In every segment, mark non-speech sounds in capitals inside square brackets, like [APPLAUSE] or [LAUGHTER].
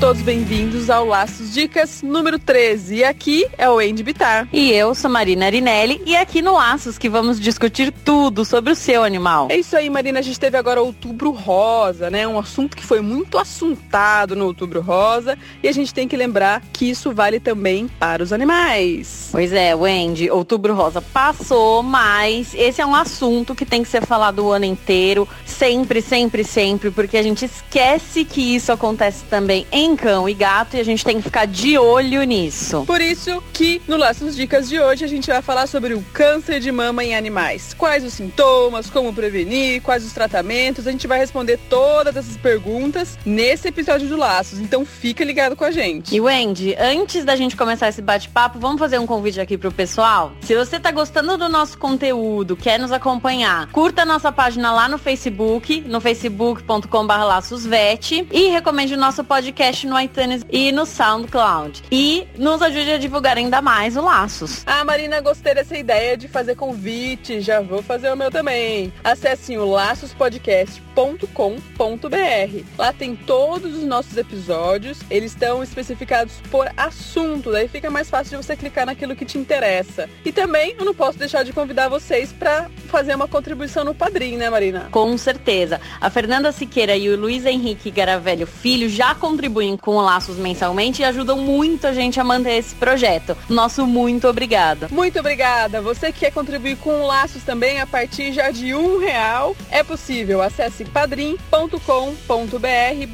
Todos bem-vindos ao Laços Dicas número 13. E aqui é o Andy Bitar. E eu sou Marina Arinelli. E aqui no Laços que vamos discutir tudo sobre o seu animal. É isso aí, Marina. A gente teve agora outubro rosa, né? Um assunto que foi muito assuntado no outubro rosa. E a gente tem que lembrar que isso vale também para os animais. Pois é, Wendy. Outubro rosa passou, mas esse é um assunto que tem que ser falado o ano inteiro. Sempre, sempre, sempre. Porque a gente esquece que isso acontece também também cão e gato e a gente tem que ficar de olho nisso. Por isso que no Laços Dicas de hoje a gente vai falar sobre o câncer de mama em animais. Quais os sintomas, como prevenir, quais os tratamentos. A gente vai responder todas essas perguntas nesse episódio do Laços. Então fica ligado com a gente. E Wendy, antes da gente começar esse bate-papo, vamos fazer um convite aqui pro pessoal? Se você tá gostando do nosso conteúdo, quer nos acompanhar, curta a nossa página lá no Facebook, no facebook.com/laçosvet e recomende o nosso podcast podcast no iTunes e no SoundCloud. E nos ajude a divulgar ainda mais o Laços. Ah, Marina, gostei dessa ideia de fazer convite. Já vou fazer o meu também. Acesse o laçospodcast.com.br. Lá tem todos os nossos episódios. Eles estão especificados por assunto. Daí fica mais fácil de você clicar naquilo que te interessa. E também eu não posso deixar de convidar vocês para fazer uma contribuição no Padrim, né, Marina? Com certeza. A Fernanda Siqueira e o Luiz Henrique Garavelho Filho já contribuem com o Laços mensalmente e ajudam muito a gente a manter esse projeto. Nosso muito obrigada. Muito obrigada. Você que quer contribuir com o Laços também a partir já de um real, é possível. Acesse padrim.com.br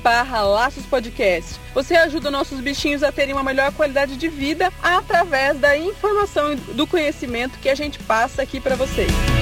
barra Laços Podcast. Você ajuda nossos bichinhos a terem uma melhor qualidade de vida através da informação e do conhecimento que a gente passa aqui para vocês.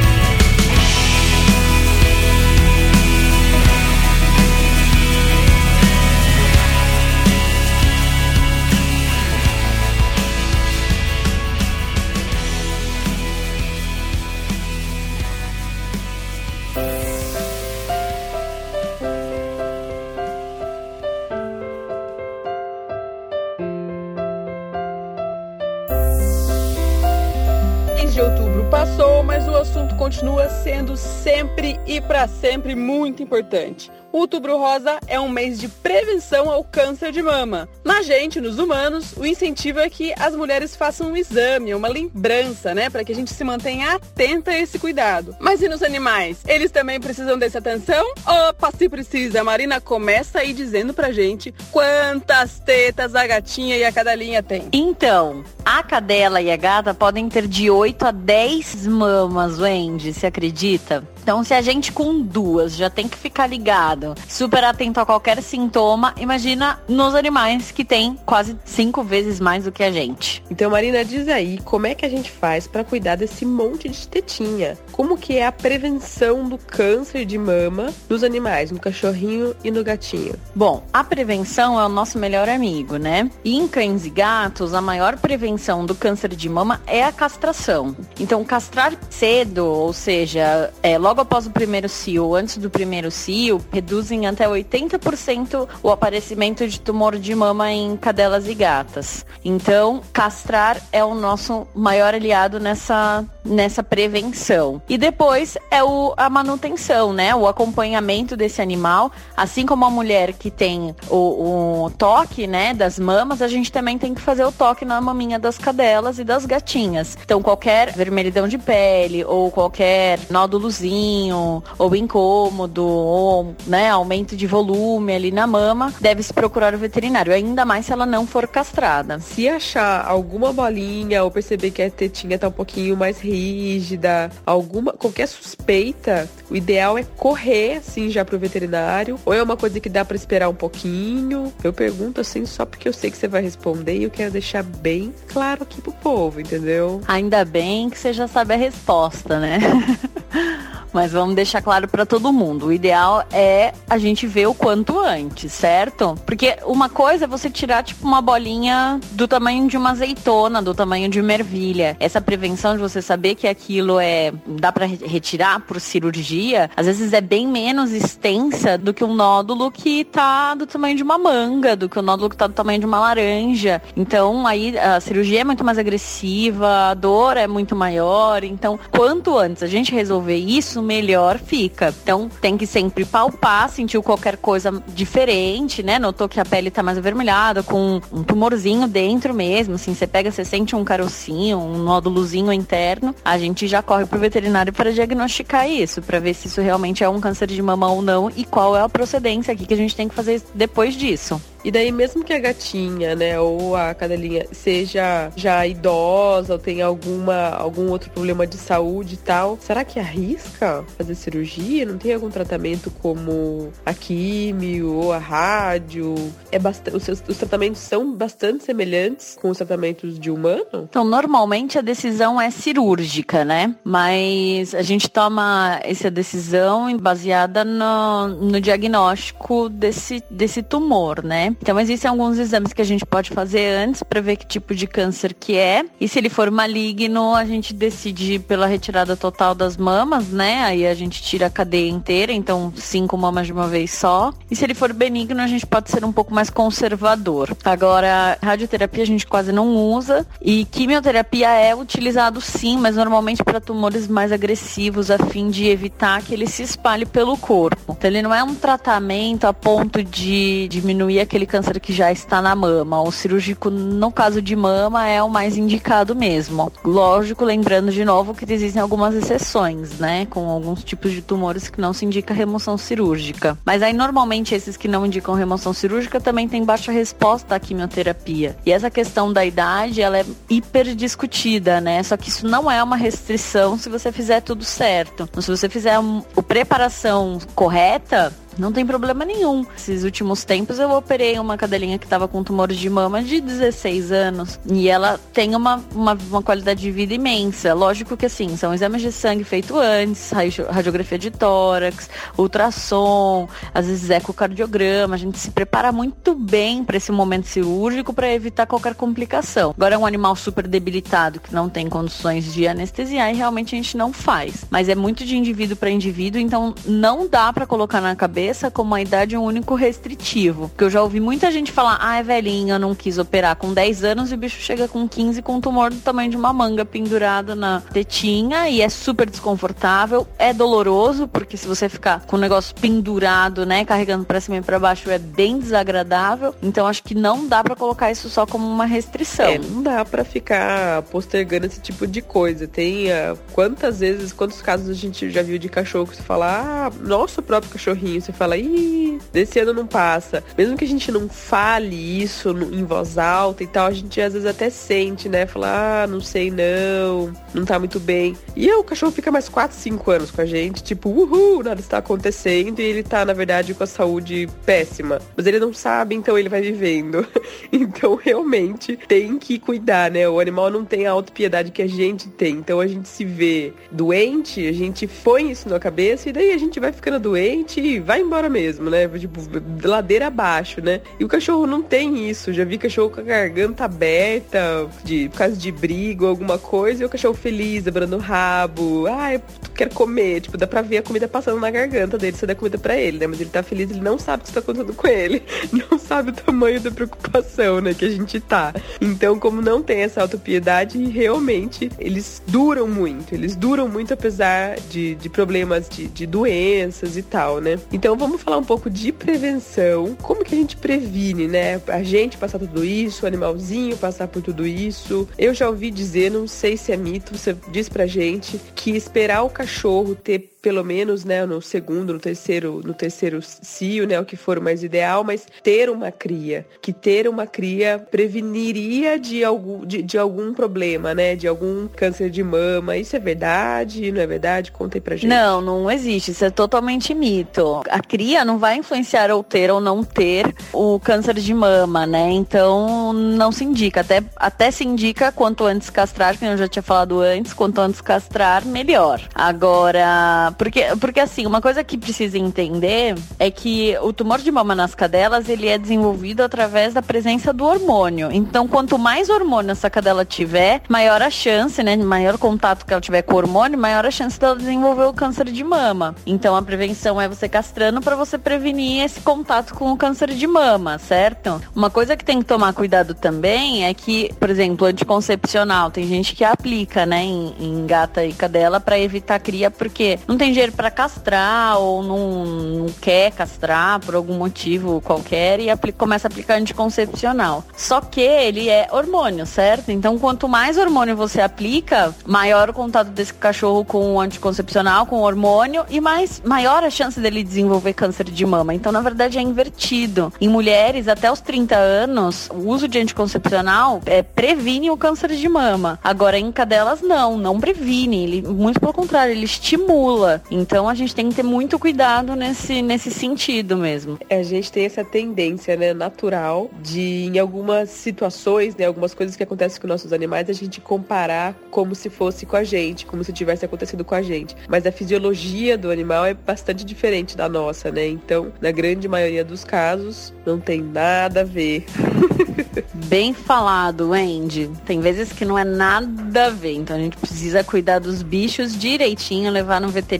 Assunto continua sendo sempre e para sempre muito importante. Outubro Rosa é um mês de prevenção ao câncer de mama. Na gente, nos humanos, o incentivo é que as mulheres façam um exame, uma lembrança, né, para que a gente se mantenha atenta a esse cuidado. Mas e nos animais? Eles também precisam dessa atenção? Opa, se precisa. A Marina começa aí dizendo pra gente quantas tetas a gatinha e a cadelinha tem. Então, a cadela e a gata podem ter de 8 a 10 mamas, Wendy, se acredita? Então, se a gente com duas já tem que ficar ligado, super atento a qualquer sintoma, imagina nos animais que tem quase cinco vezes mais do que a gente. Então, Marina, diz aí, como é que a gente faz para cuidar desse monte de tetinha? Como que é a prevenção do câncer de mama nos animais, no cachorrinho e no gatinho? Bom, a prevenção é o nosso melhor amigo, né? E em cães e gatos, a maior prevenção do câncer de mama é a castração. Então, castrar cedo, ou seja, é, logo logo após o primeiro cio, antes do primeiro cio, reduzem até 80% o aparecimento de tumor de mama em cadelas e gatas. Então, castrar é o nosso maior aliado nessa, nessa prevenção. E depois é o, a manutenção, né? O acompanhamento desse animal. Assim como a mulher que tem o, o toque, né, das mamas, a gente também tem que fazer o toque na maminha das cadelas e das gatinhas. Então, qualquer vermelhidão de pele ou qualquer nódulozinho calorzinho, ou incômodo, ou né, aumento de volume ali na mama, deve se procurar o veterinário, ainda mais se ela não for castrada. Se achar alguma bolinha ou perceber que a tetinha tá um pouquinho mais rígida, alguma qualquer suspeita, o ideal é correr assim já pro veterinário, ou é uma coisa que dá para esperar um pouquinho. Eu pergunto assim só porque eu sei que você vai responder e eu quero deixar bem claro aqui pro povo, entendeu? Ainda bem que você já sabe a resposta, né? [LAUGHS] Mas vamos deixar claro para todo mundo. O ideal é a gente ver o quanto antes, certo? Porque uma coisa é você tirar tipo uma bolinha do tamanho de uma azeitona, do tamanho de uma ervilha. Essa prevenção de você saber que aquilo é dá para retirar por cirurgia, às vezes é bem menos extensa do que um nódulo que tá do tamanho de uma manga, do que um nódulo que tá do tamanho de uma laranja. Então aí a cirurgia é muito mais agressiva, a dor é muito maior. Então, quanto antes a gente resolver isso, melhor fica. Então tem que sempre palpar, sentiu qualquer coisa diferente, né? Notou que a pele tá mais avermelhada, com um tumorzinho dentro mesmo, assim, você pega, você sente um carocinho, um nódulozinho interno, a gente já corre pro veterinário para diagnosticar isso, para ver se isso realmente é um câncer de mama ou não e qual é a procedência aqui que a gente tem que fazer depois disso. E daí, mesmo que a gatinha, né, ou a cadelinha seja já idosa ou tenha alguma, algum outro problema de saúde e tal, será que arrisca fazer cirurgia? Não tem algum tratamento como a químio ou a rádio? É bastante, os, os tratamentos são bastante semelhantes com os tratamentos de humano? Então, normalmente a decisão é cirúrgica, né? Mas a gente toma essa decisão baseada no, no diagnóstico desse, desse tumor, né? Então existem alguns exames que a gente pode fazer antes para ver que tipo de câncer que é. E se ele for maligno, a gente decide pela retirada total das mamas, né? Aí a gente tira a cadeia inteira, então cinco mamas de uma vez só. E se ele for benigno, a gente pode ser um pouco mais conservador. Agora, radioterapia a gente quase não usa e quimioterapia é utilizado sim, mas normalmente para tumores mais agressivos, a fim de evitar que ele se espalhe pelo corpo. Então ele não é um tratamento a ponto de diminuir aquele aquele câncer que já está na mama. O cirúrgico, no caso de mama, é o mais indicado mesmo. Lógico, lembrando de novo que existem algumas exceções, né? Com alguns tipos de tumores que não se indica remoção cirúrgica. Mas aí, normalmente, esses que não indicam remoção cirúrgica também têm baixa resposta à quimioterapia. E essa questão da idade, ela é hiper discutida, né? Só que isso não é uma restrição se você fizer tudo certo. Então, se você fizer a preparação correta, não tem problema nenhum. Esses últimos tempos eu operei uma cadelinha que estava com tumor de mama de 16 anos. E ela tem uma, uma, uma, qualidade de vida imensa. Lógico que assim, são exames de sangue feito antes, radiografia de tórax, ultrassom, às vezes ecocardiograma. A gente se prepara muito bem para esse momento cirúrgico para evitar qualquer complicação. Agora é um animal super debilitado que não tem condições de anestesiar e realmente a gente não faz. Mas é muito de indivíduo para indivíduo, então não dá para colocar na cabeça cabeça como a idade um único restritivo. Porque eu já ouvi muita gente falar, ah, é velhinha, não quis operar com 10 anos e o bicho chega com 15 com um tumor do tamanho de uma manga pendurado na tetinha e é super desconfortável, é doloroso, porque se você ficar com o negócio pendurado, né, carregando para cima e para baixo é bem desagradável. Então acho que não dá para colocar isso só como uma restrição. É, não dá para ficar postergando esse tipo de coisa. Tem uh, quantas vezes, quantos casos a gente já viu de cachorro que você fala, ah, nosso próprio cachorrinho, você fala, ih, desse ano não passa. Mesmo que a gente não fale isso em voz alta e tal, a gente às vezes até sente, né? Fala, ah, não sei não, não tá muito bem. E o cachorro fica mais 4, 5 anos com a gente, tipo, uhul, nada está acontecendo e ele tá, na verdade, com a saúde péssima. Mas ele não sabe, então ele vai vivendo. [LAUGHS] então, realmente, tem que cuidar, né? O animal não tem a autopiedade que a gente tem. Então, a gente se vê doente, a gente põe isso na cabeça e daí a gente vai ficando doente e vai embora mesmo, né? Tipo, ladeira abaixo, né? E o cachorro não tem isso. Já vi cachorro com a garganta aberta, de, por causa de briga ou alguma coisa, e o cachorro feliz, abrindo o rabo. Ah, eu quero comer. Tipo, dá pra ver a comida passando na garganta dele, você dá comida pra ele, né? Mas ele tá feliz, ele não sabe o que está acontecendo com ele. [LAUGHS] Não sabe o tamanho da preocupação, né? Que a gente tá. Então, como não tem essa autopiedade, realmente eles duram muito. Eles duram muito apesar de, de problemas de, de doenças e tal, né? Então, vamos falar um pouco de prevenção. Como que a gente previne, né? A gente passar tudo isso, o animalzinho passar por tudo isso. Eu já ouvi dizer, não sei se é mito, você diz pra gente, que esperar o cachorro ter pelo menos, né, no segundo, no terceiro, no terceiro cio, né, o que for o mais ideal, mas ter uma cria, que ter uma cria preveniria de algum, de, de algum problema, né, de algum câncer de mama. Isso é verdade? Não é verdade? Contem pra gente. Não, não existe. Isso é totalmente mito. A cria não vai influenciar ou ter ou não ter o câncer de mama, né? Então não se indica. Até, até se indica quanto antes castrar, que eu já tinha falado antes, quanto antes castrar, melhor. Agora, porque, porque assim, uma coisa que precisa entender é que o tumor de mama nas cadelas, ele é desenvolvido através da presença do hormônio. Então, quanto mais hormônio essa cadela tiver, maior a chance, né? Maior contato que ela tiver com o hormônio, maior a chance dela desenvolver o câncer de mama. Então, a prevenção é você castrando para você prevenir esse contato com o câncer de mama, certo? Uma coisa que tem que tomar cuidado também é que, por exemplo, anticoncepcional, tem gente que aplica, né, em, em gata e cadela para evitar cria porque não tem dinheiro para castrar ou não, não, quer castrar por algum motivo qualquer e aplica, começa a aplicar anticoncepcional. Só que ele é hormônio, certo? Então, quanto mais hormônio você aplica, maior o contato desse cachorro com o anticoncepcional, com o hormônio e mais maior a chance dele desenvolver câncer de mama. Então, na verdade, é invertido. Em mulheres até os 30 anos, o uso de anticoncepcional é, previne o câncer de mama. Agora, em cadelas, não, não previne. Ele, muito pelo contrário, ele estimula. Então, a gente tem que ter muito cuidado nesse, nesse sentido mesmo. A gente tem essa tendência, né, natural de, em algumas situações, né, algumas coisas que acontecem com nossos animais, a gente comparar como se fosse com a gente, como se tivesse acontecido com a gente. Mas a fisiologia do animal é bastante diferente da nossa, né? Então, na grande maioria dos casos, não tem nada a ver. [LAUGHS] Bem falado, Andy. Tem vezes que não é nada a ver. Então a gente precisa cuidar dos bichos direitinho, levar no veterinário,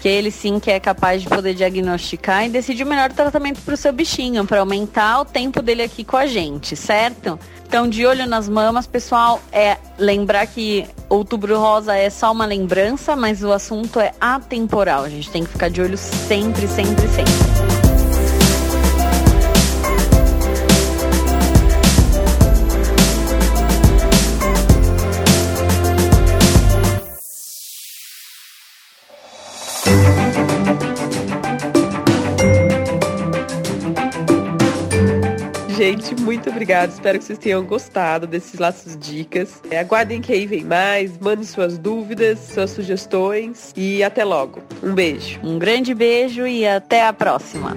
que ele sim que é capaz de poder diagnosticar e decidir o melhor tratamento para o seu bichinho, para aumentar o tempo dele aqui com a gente, certo? Então, de olho nas mamas, pessoal, é lembrar que outubro rosa é só uma lembrança, mas o assunto é atemporal. A gente tem que ficar de olho sempre, sempre, sempre. Gente, muito obrigada. Espero que vocês tenham gostado desses laços dicas. É, aguardem que aí vem mais. Mande suas dúvidas, suas sugestões e até logo. Um beijo. Um grande beijo e até a próxima.